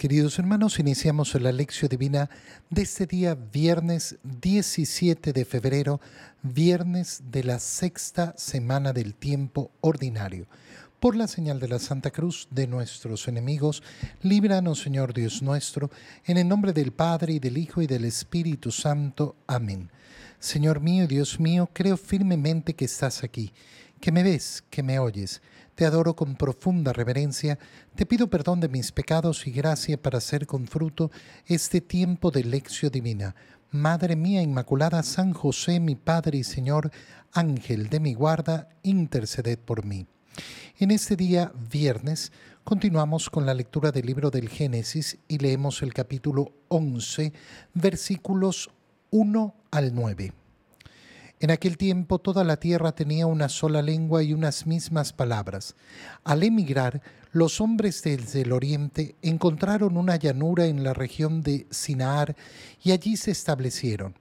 Queridos hermanos, iniciamos la lección divina de este día, viernes 17 de febrero, viernes de la sexta semana del tiempo ordinario. Por la señal de la Santa Cruz de nuestros enemigos, líbranos, Señor Dios nuestro, en el nombre del Padre y del Hijo y del Espíritu Santo. Amén. Señor mío Dios mío, creo firmemente que estás aquí, que me ves, que me oyes te adoro con profunda reverencia, te pido perdón de mis pecados y gracia para hacer con fruto este tiempo de lección divina. Madre mía Inmaculada, San José, mi Padre y Señor, Ángel de mi guarda, interceded por mí. En este día, viernes, continuamos con la lectura del libro del Génesis y leemos el capítulo 11, versículos 1 al 9. En aquel tiempo toda la tierra tenía una sola lengua y unas mismas palabras. Al emigrar, los hombres desde el oriente encontraron una llanura en la región de Sinaar y allí se establecieron.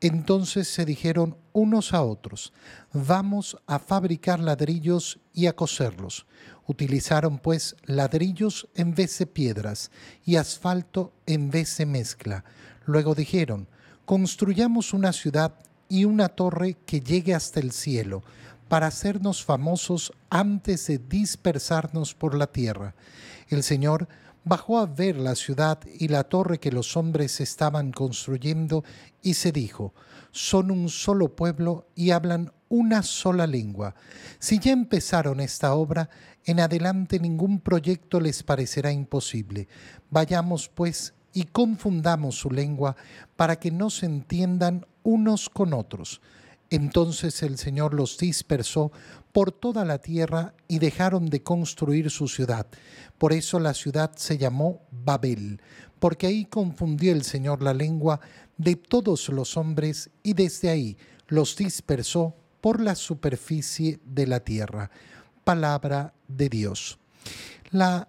Entonces se dijeron unos a otros, vamos a fabricar ladrillos y a coserlos. Utilizaron pues ladrillos en vez de piedras y asfalto en vez de mezcla. Luego dijeron, construyamos una ciudad y una torre que llegue hasta el cielo, para hacernos famosos antes de dispersarnos por la tierra. El Señor bajó a ver la ciudad y la torre que los hombres estaban construyendo y se dijo, son un solo pueblo y hablan una sola lengua. Si ya empezaron esta obra, en adelante ningún proyecto les parecerá imposible. Vayamos pues y confundamos su lengua para que no se entiendan unos con otros. Entonces el Señor los dispersó por toda la tierra y dejaron de construir su ciudad. Por eso la ciudad se llamó Babel, porque ahí confundió el Señor la lengua de todos los hombres y desde ahí los dispersó por la superficie de la tierra. Palabra de Dios. La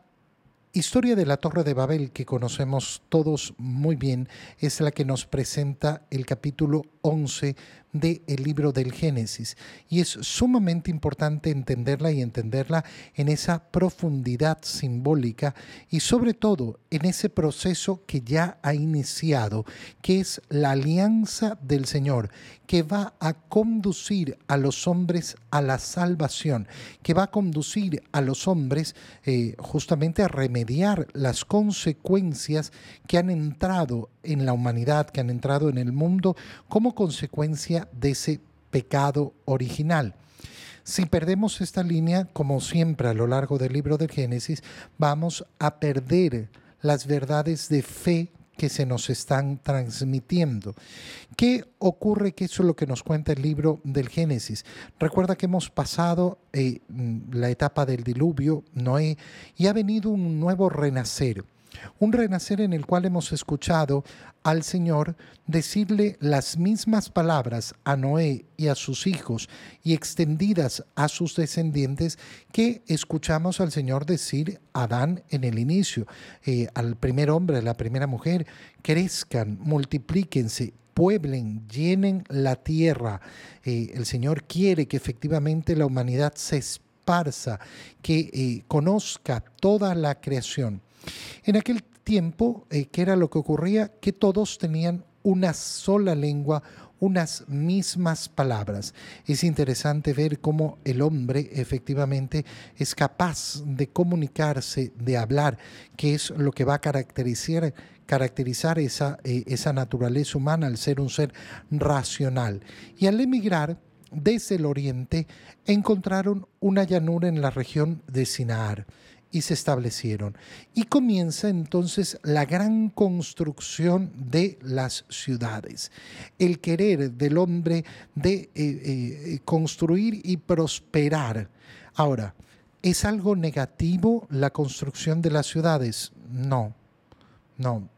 historia de la Torre de Babel, que conocemos todos muy bien, es la que nos presenta el capítulo 11 del libro del Génesis. Y es sumamente importante entenderla y entenderla en esa profundidad simbólica y sobre todo en ese proceso que ya ha iniciado, que es la alianza del Señor, que va a conducir a los hombres a la salvación, que va a conducir a los hombres eh, justamente a remediar las consecuencias que han entrado en la humanidad, que han entrado en el mundo como consecuencia de ese pecado original. Si perdemos esta línea, como siempre a lo largo del libro de Génesis, vamos a perder las verdades de fe que se nos están transmitiendo. ¿Qué ocurre? Que eso es lo que nos cuenta el libro del Génesis. Recuerda que hemos pasado eh, la etapa del diluvio, Noé, y ha venido un nuevo renacer. Un renacer en el cual hemos escuchado al Señor decirle las mismas palabras a Noé y a sus hijos y extendidas a sus descendientes que escuchamos al Señor decir a Adán en el inicio, eh, al primer hombre, a la primera mujer, crezcan, multiplíquense, pueblen, llenen la tierra. Eh, el Señor quiere que efectivamente la humanidad se esparza, que eh, conozca toda la creación. En aquel tiempo, eh, ¿qué era lo que ocurría? Que todos tenían una sola lengua, unas mismas palabras. Es interesante ver cómo el hombre efectivamente es capaz de comunicarse, de hablar, que es lo que va a caracterizar, esa, eh, esa naturaleza humana al ser un ser racional. Y al emigrar desde el oriente, encontraron una llanura en la región de Sinaar y se establecieron. Y comienza entonces la gran construcción de las ciudades, el querer del hombre de eh, eh, construir y prosperar. Ahora, ¿es algo negativo la construcción de las ciudades? No, no.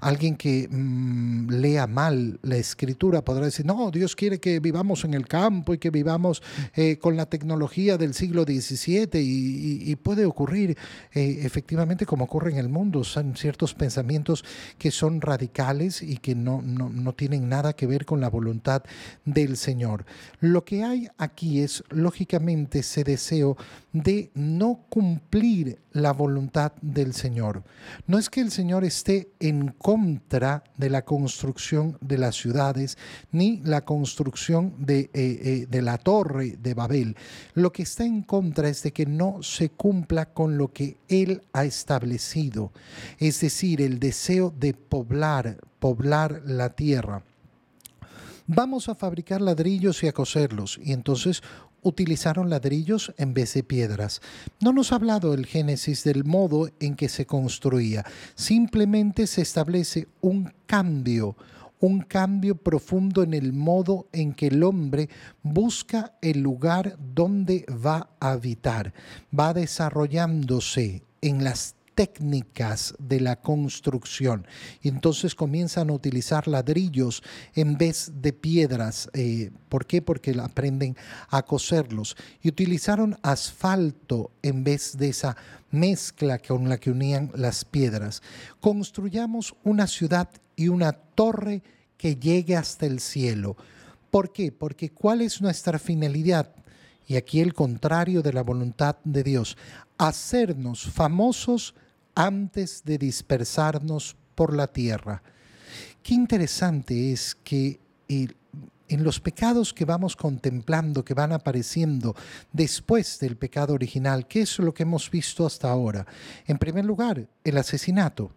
Alguien que mm, lea mal la escritura podrá decir, no, Dios quiere que vivamos en el campo y que vivamos eh, con la tecnología del siglo XVII y, puede ocurrir eh, efectivamente como ocurre en el mundo. Son ciertos pensamientos que son radicales y que no, no, no tienen nada que ver con la voluntad del Señor. Lo que hay aquí es, lógicamente, ese deseo de no cumplir la voluntad del Señor. No es que el Señor esté en contra de la construcción de las ciudades ni la construcción de, eh, eh, de la torre de Babel. Lo que está en contra es de que no se cumpla con lo que Él ha establecido, es decir, el deseo de poblar, poblar la tierra vamos a fabricar ladrillos y a coserlos. Y entonces utilizaron ladrillos en vez de piedras. No nos ha hablado el Génesis del modo en que se construía, simplemente se establece un cambio, un cambio profundo en el modo en que el hombre busca el lugar donde va a habitar, va desarrollándose en las técnicas de la construcción. Y entonces comienzan a utilizar ladrillos en vez de piedras. Eh, ¿Por qué? Porque aprenden a coserlos. Y utilizaron asfalto en vez de esa mezcla con la que unían las piedras. Construyamos una ciudad y una torre que llegue hasta el cielo. ¿Por qué? Porque ¿cuál es nuestra finalidad? Y aquí el contrario de la voluntad de Dios, hacernos famosos antes de dispersarnos por la tierra. Qué interesante es que en los pecados que vamos contemplando, que van apareciendo después del pecado original, ¿qué es lo que hemos visto hasta ahora? En primer lugar, el asesinato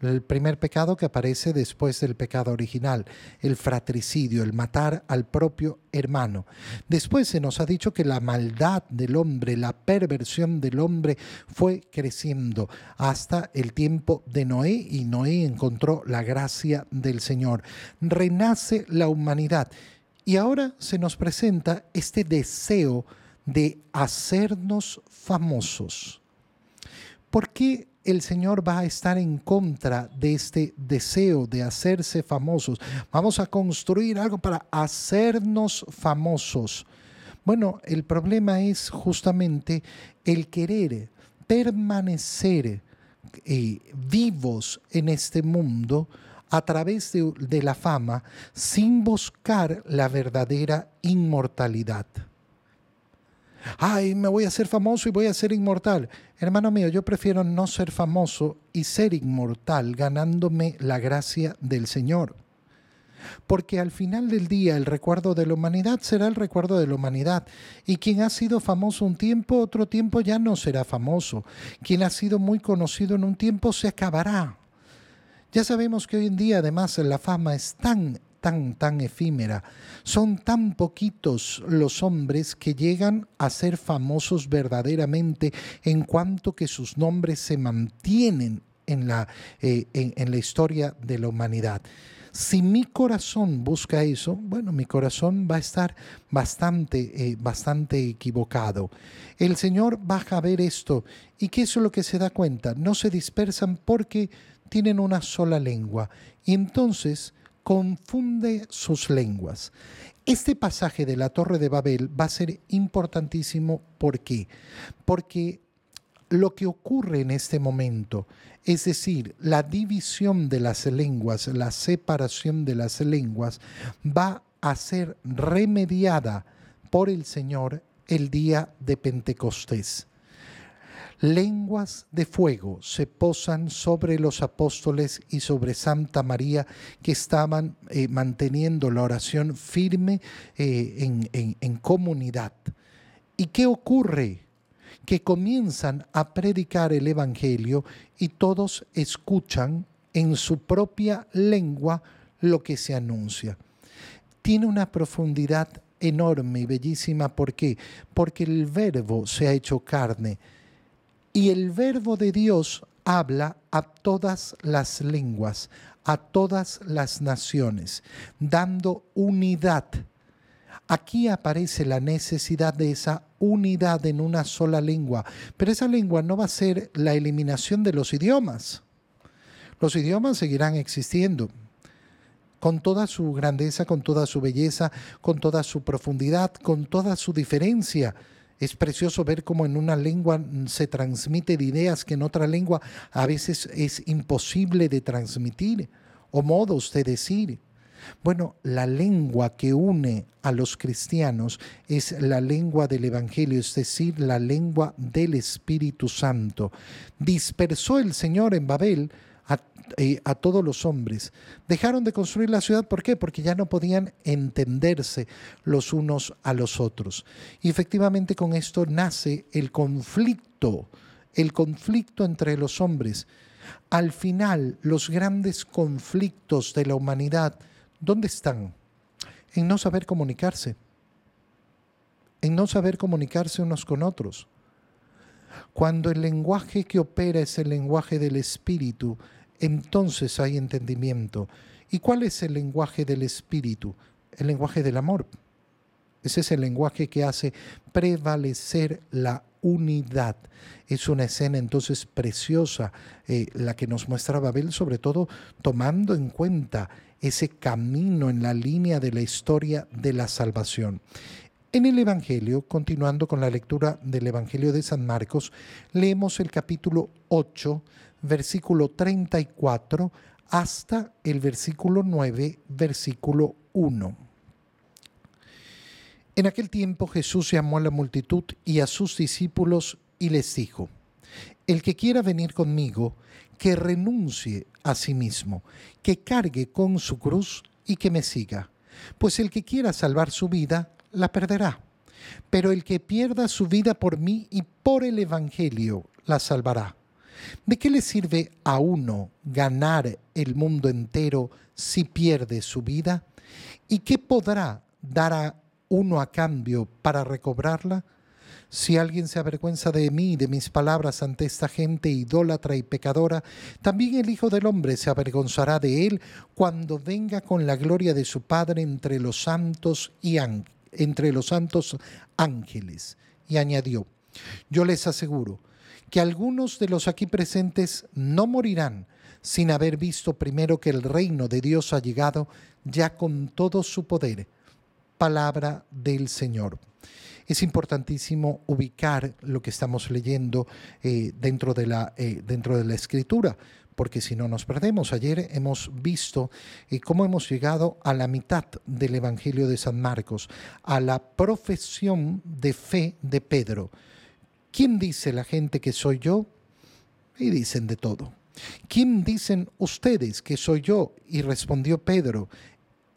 el primer pecado que aparece después del pecado original, el fratricidio, el matar al propio hermano. Después se nos ha dicho que la maldad del hombre, la perversión del hombre fue creciendo hasta el tiempo de Noé y Noé encontró la gracia del Señor. Renace la humanidad y ahora se nos presenta este deseo de hacernos famosos. ¿Por qué el Señor va a estar en contra de este deseo de hacerse famosos. Vamos a construir algo para hacernos famosos. Bueno, el problema es justamente el querer permanecer eh, vivos en este mundo a través de la fama sin buscar la verdadera inmortalidad ay, me voy a hacer famoso y voy a ser inmortal. Hermano mío, yo prefiero no ser famoso y ser inmortal ganándome la gracia del Señor. Porque al final del día el recuerdo de la humanidad será el recuerdo de la humanidad. Y quien ha sido famoso un tiempo, otro tiempo ya no será famoso. Quien ha sido muy conocido en un tiempo se acabará. Ya sabemos que hoy en día además la fama es tan tan, tan efímera. Son tan poquitos los hombres que llegan a ser famosos verdaderamente en cuanto que sus nombres se mantienen en la, eh, en, la historia de la humanidad. Si mi corazón busca eso, bueno, mi corazón va a estar bastante, eh, bastante equivocado. El Señor baja a ver esto. ¿Y qué es lo que se da cuenta? No se dispersan porque tienen una sola lengua. Y entonces confunde sus lenguas. Este pasaje de la Torre de Babel va a ser importantísimo. ¿Por qué? Porque lo que ocurre en este momento, es decir, la división de las lenguas, la separación de las lenguas, va a ser remediada por el Señor el día de Pentecostés lenguas de fuego se posan sobre los apóstoles y sobre Santa María que estaban eh, manteniendo la oración firme eh, en, en comunidad. ¿Y qué ocurre? Que comienzan a predicar el Evangelio y todos escuchan en su propia lengua lo que se anuncia. Tiene una profundidad enorme y bellísima. ¿Por qué? Porque el verbo se ha hecho carne y el verbo de Dios habla a todas las lenguas, a todas las naciones, dando unidad. Aquí aparece la necesidad de esa unidad en una sola lengua, pero esa lengua no va a ser la eliminación de los idiomas. Los idiomas seguirán existiendo con toda su grandeza, con toda su belleza, con toda su profundidad, con toda su diferencia. Es precioso ver cómo en una lengua se transmiten ideas que en otra lengua a veces es imposible de transmitir o modos de decir. Bueno, la lengua que une a los cristianos es la lengua del Evangelio, es decir, la lengua del Espíritu Santo. Dispersó el Señor en Babel a, eh, a, todos los hombres. Dejaron de construir la ciudad, ¿por qué? Porque ya no podían entenderse los unos a los otros. Y efectivamente con esto nace el conflicto, el conflicto entre los hombres. Al final, los grandes conflictos de la humanidad ¿Dónde están? En no saber comunicarse, en no saber comunicarse unos con otros. Cuando el lenguaje que opera es el lenguaje del espíritu, entonces hay entendimiento. ¿Y cuál es el lenguaje del espíritu? El lenguaje del amor. Ese es el lenguaje que hace prevalecer la unidad. Es una escena entonces preciosa eh, la que nos muestra Babel, sobre todo tomando en cuenta ese camino en la línea de la historia de la salvación. En el Evangelio, continuando con la lectura del Evangelio de San Marcos, leemos el capítulo 8, versículo 34, hasta el versículo 9, versículo 1. En aquel tiempo Jesús llamó a la multitud y a sus discípulos y les dijo, El que quiera venir conmigo, que renuncie a sí mismo, que cargue con su cruz y que me siga. Pues el que quiera salvar su vida, la perderá. Pero el que pierda su vida por mí y por el Evangelio, la salvará. ¿De qué le sirve a uno ganar el mundo entero si pierde su vida? ¿Y qué podrá dar a uno a cambio para recobrarla? Si alguien se avergüenza de mí y de mis palabras ante esta gente idólatra y pecadora, también el Hijo del Hombre se avergonzará de él cuando venga con la gloria de su Padre entre los santos y entre los santos ángeles. Y añadió: Yo les aseguro que algunos de los aquí presentes no morirán sin haber visto primero que el reino de Dios ha llegado ya con todo su poder. Palabra del Señor es importantísimo ubicar lo que estamos leyendo eh, dentro, de la, eh, dentro de la escritura, porque si no nos perdemos. Ayer hemos visto eh, cómo hemos llegado a la mitad del Evangelio de San Marcos, a la profesión de fe de Pedro. ¿Quién dice la gente que soy yo? Y dicen de todo. ¿Quién dicen ustedes que soy yo? Y respondió Pedro,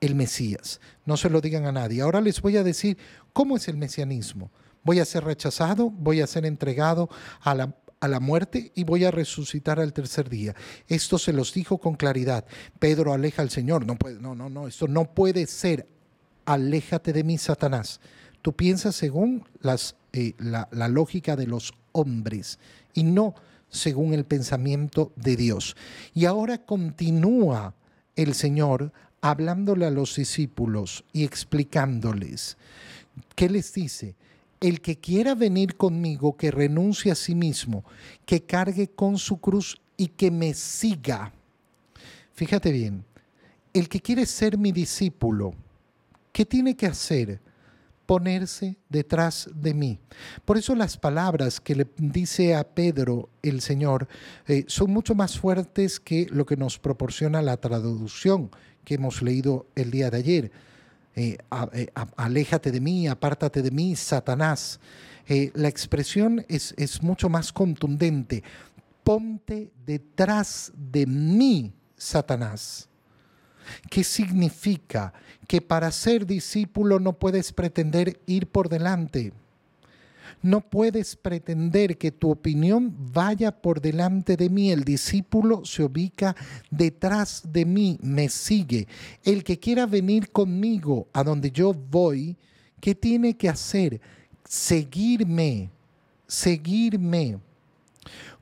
el Mesías. No se lo digan a nadie. Ahora les voy a decir cómo es el mesianismo. Voy a ser rechazado, voy a ser entregado a la, a la muerte y voy a resucitar al tercer día. Esto se los dijo con claridad. Pedro aleja al Señor. No, puede, no, no, no, esto no puede ser. Aléjate de mí, Satanás. Tú piensas según las, eh, la, la lógica de los hombres y no según el pensamiento de Dios. Y ahora continúa el Señor hablándole a los discípulos y explicándoles. ¿Qué les dice? El que quiera venir conmigo, que renuncie a sí mismo, que cargue con su cruz y que me siga. Fíjate bien, el que quiere ser mi discípulo, ¿qué tiene que hacer? Ponerse detrás de mí. Por eso las palabras que le dice a Pedro el Señor eh, son mucho más fuertes que lo que nos proporciona la traducción que hemos leído el día de ayer. Eh, eh, aléjate de mí, apártate de mí, Satanás. Eh, la expresión es, es mucho más contundente. Ponte detrás de mí, Satanás. ¿Qué significa? Que para ser discípulo no puedes pretender ir por delante no puedes pretender que tu opinión vaya por delante de mí. El discípulo se ubica detrás de mí, me sigue. El que quiera venir conmigo a donde yo voy, ¿qué tiene que hacer? Seguirme, seguirme.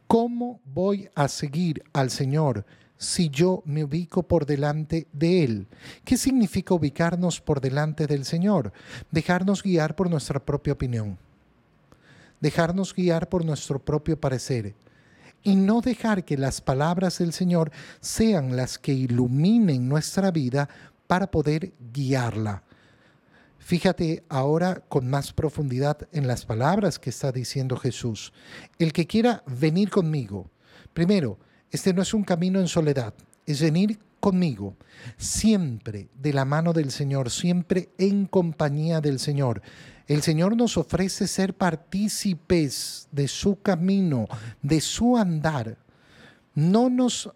¿Cómo voy a seguir al Señor? si yo me ubico por delante de Él. ¿Qué significa ubicarnos por delante del Señor? Dejarnos guiar por nuestra propia opinión dejarnos guiar por nuestro propio parecer. y no dejar que las palabras del Señor sean las que iluminen nuestra vida para poder guiarla. Fíjate ahora con más profundidad en las palabras que está diciendo Jesús. El que quiera venir conmigo. Primero, este no es un camino en soledad, es venir conmigo, siempre de la mano del Señor, siempre en compañía del Señor. El Señor nos ofrece ser partícipes de su camino, de su andar. No nos,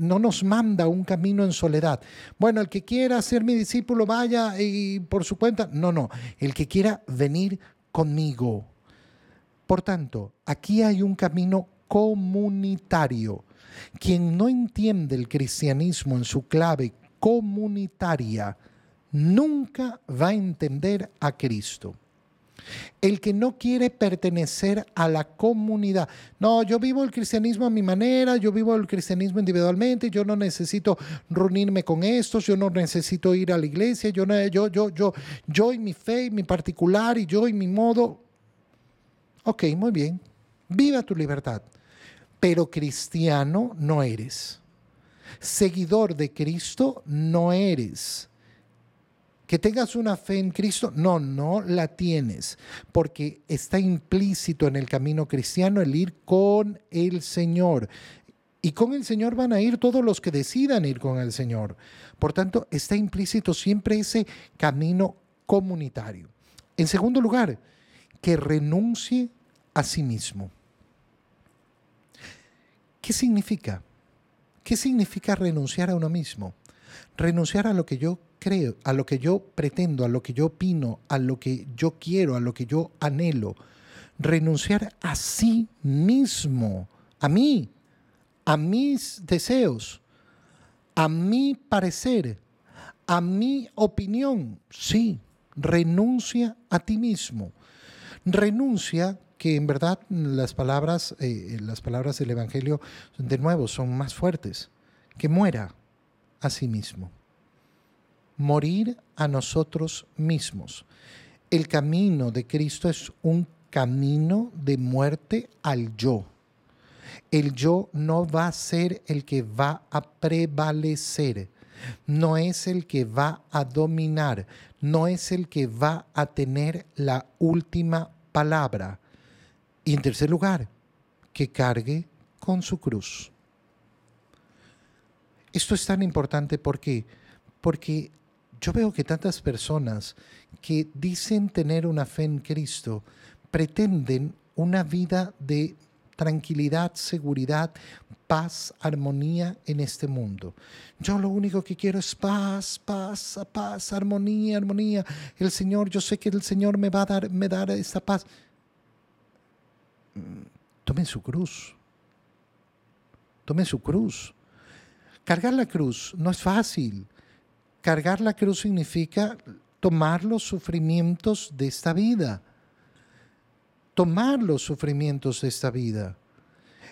no nos manda un camino en soledad. Bueno, el que quiera ser mi discípulo, vaya y por su cuenta. No, no, el que quiera venir conmigo. Por tanto, aquí hay un camino comunitario. Quien no entiende el cristianismo en su clave comunitaria, nunca va a entender a Cristo. El que no quiere pertenecer a la comunidad. No, yo vivo el cristianismo a mi manera, yo vivo el cristianismo individualmente, yo no necesito reunirme con estos, yo no necesito ir a la iglesia, yo, yo, yo, yo, yo y mi fe, y mi particular, y yo y mi modo. Ok, muy bien. Viva tu libertad pero cristiano no eres. Seguidor de Cristo no eres. Que tengas una fe en Cristo, no, no la tienes, porque está implícito en el camino cristiano el ir con el Señor. Y con el Señor van a ir todos los que decidan ir con el Señor. Por tanto, está implícito siempre ese camino comunitario. En segundo lugar, que renuncie a sí mismo. ¿Qué significa? ¿Qué significa renunciar a uno mismo? Renunciar a lo que yo creo, a lo que yo pretendo, a lo que yo opino, a lo que yo quiero, a lo que yo anhelo. Renunciar a sí mismo, a mí, a mis deseos, a mi parecer, a mi opinión. Sí, renuncia a ti mismo. Renuncia que en verdad las palabras, eh, las palabras del Evangelio, de nuevo, son más fuertes. Que muera a sí mismo. Morir a nosotros mismos. El camino de Cristo es un camino de muerte al yo. El yo no va a ser el que va a prevalecer, no es el que va a dominar, no es el que va a tener la última palabra y en tercer lugar, que cargue con su cruz. Esto es tan importante porque, porque yo veo que tantas personas que dicen tener una fe en Cristo pretenden una vida de tranquilidad, seguridad, paz, armonía en este mundo. Yo lo único que quiero es paz, paz, paz, armonía, armonía. El Señor, yo sé que el Señor me va a dar, me dará esta paz tomen su cruz. Tomen su cruz. Cargar la cruz no es fácil. Cargar la cruz significa tomar los sufrimientos de esta vida. Tomar los sufrimientos de esta vida.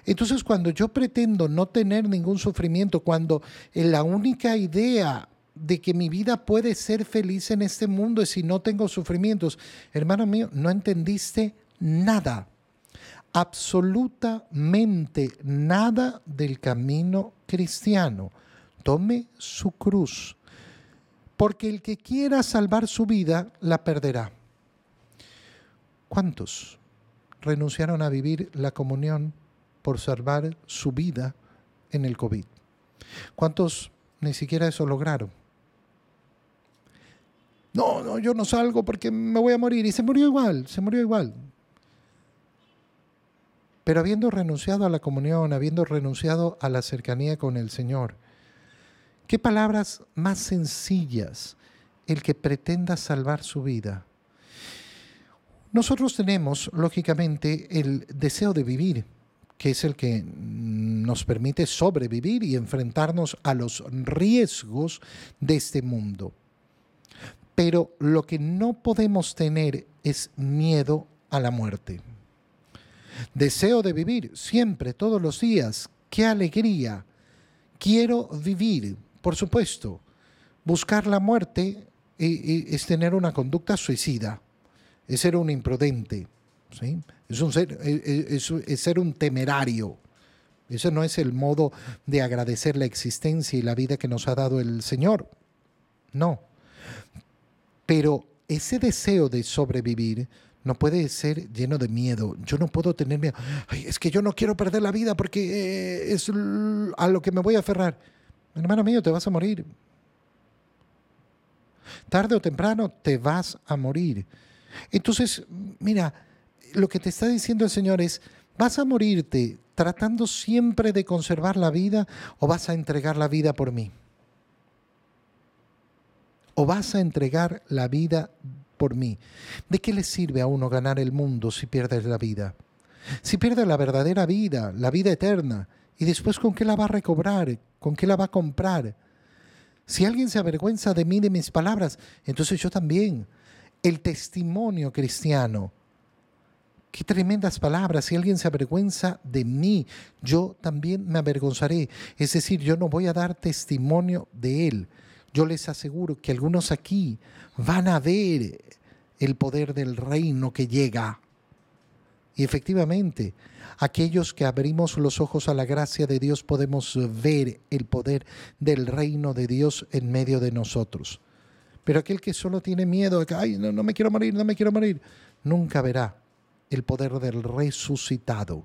Entonces cuando yo pretendo no tener ningún sufrimiento, cuando la única idea de que mi vida puede ser feliz en este mundo es si no tengo sufrimientos, hermano mío, no entendiste nada absolutamente nada del camino cristiano. Tome su cruz, porque el que quiera salvar su vida la perderá. ¿Cuántos renunciaron a vivir la comunión por salvar su vida en el COVID? ¿Cuántos ni siquiera eso lograron? No, no, yo no salgo porque me voy a morir. Y se murió igual, se murió igual. Pero habiendo renunciado a la comunión, habiendo renunciado a la cercanía con el Señor, ¿qué palabras más sencillas el que pretenda salvar su vida? Nosotros tenemos, lógicamente, el deseo de vivir, que es el que nos permite sobrevivir y enfrentarnos a los riesgos de este mundo. Pero lo que no podemos tener es miedo a la muerte. Deseo de vivir siempre, todos los días. Qué alegría. Quiero vivir, por supuesto. Buscar la muerte es tener una conducta suicida, es ser un imprudente, ¿sí? es, un ser, un temerario. Ese no es el modo de agradecer la existencia y la vida que nos ha dado el Señor. No. Pero ese deseo de sobrevivir no puede ser lleno de miedo. Yo no puedo tener miedo. es que yo no quiero perder la vida porque eh, es a lo que me voy a aferrar. Hermano mío, te vas a morir. Tarde o temprano te vas a morir. Entonces, mira, lo que te está diciendo el Señor es, ¿vas a morirte tratando siempre de conservar la vida o vas a entregar la vida por mí? ¿O vas a entregar la vida por mí? ¿De qué le sirve a uno ganar el mundo si pierdes la vida? Si pierde la verdadera vida, la vida eterna, y después con qué la va a recobrar, con qué la va a comprar. Si alguien se avergüenza de mí, de mis palabras, entonces yo también. El testimonio cristiano Qué tremendas palabras. Si alguien se avergüenza de mí, yo también me avergonzaré. Es decir, yo no voy a dar testimonio de él. Yo les aseguro que algunos aquí van a ver el poder del reino que llega. Y efectivamente, aquellos que abrimos los ojos a la gracia de Dios podemos ver el poder del reino de Dios en medio de nosotros. Pero aquel que solo tiene miedo ay, no, no me quiero morir, no me quiero morir, nunca verá el poder del resucitado,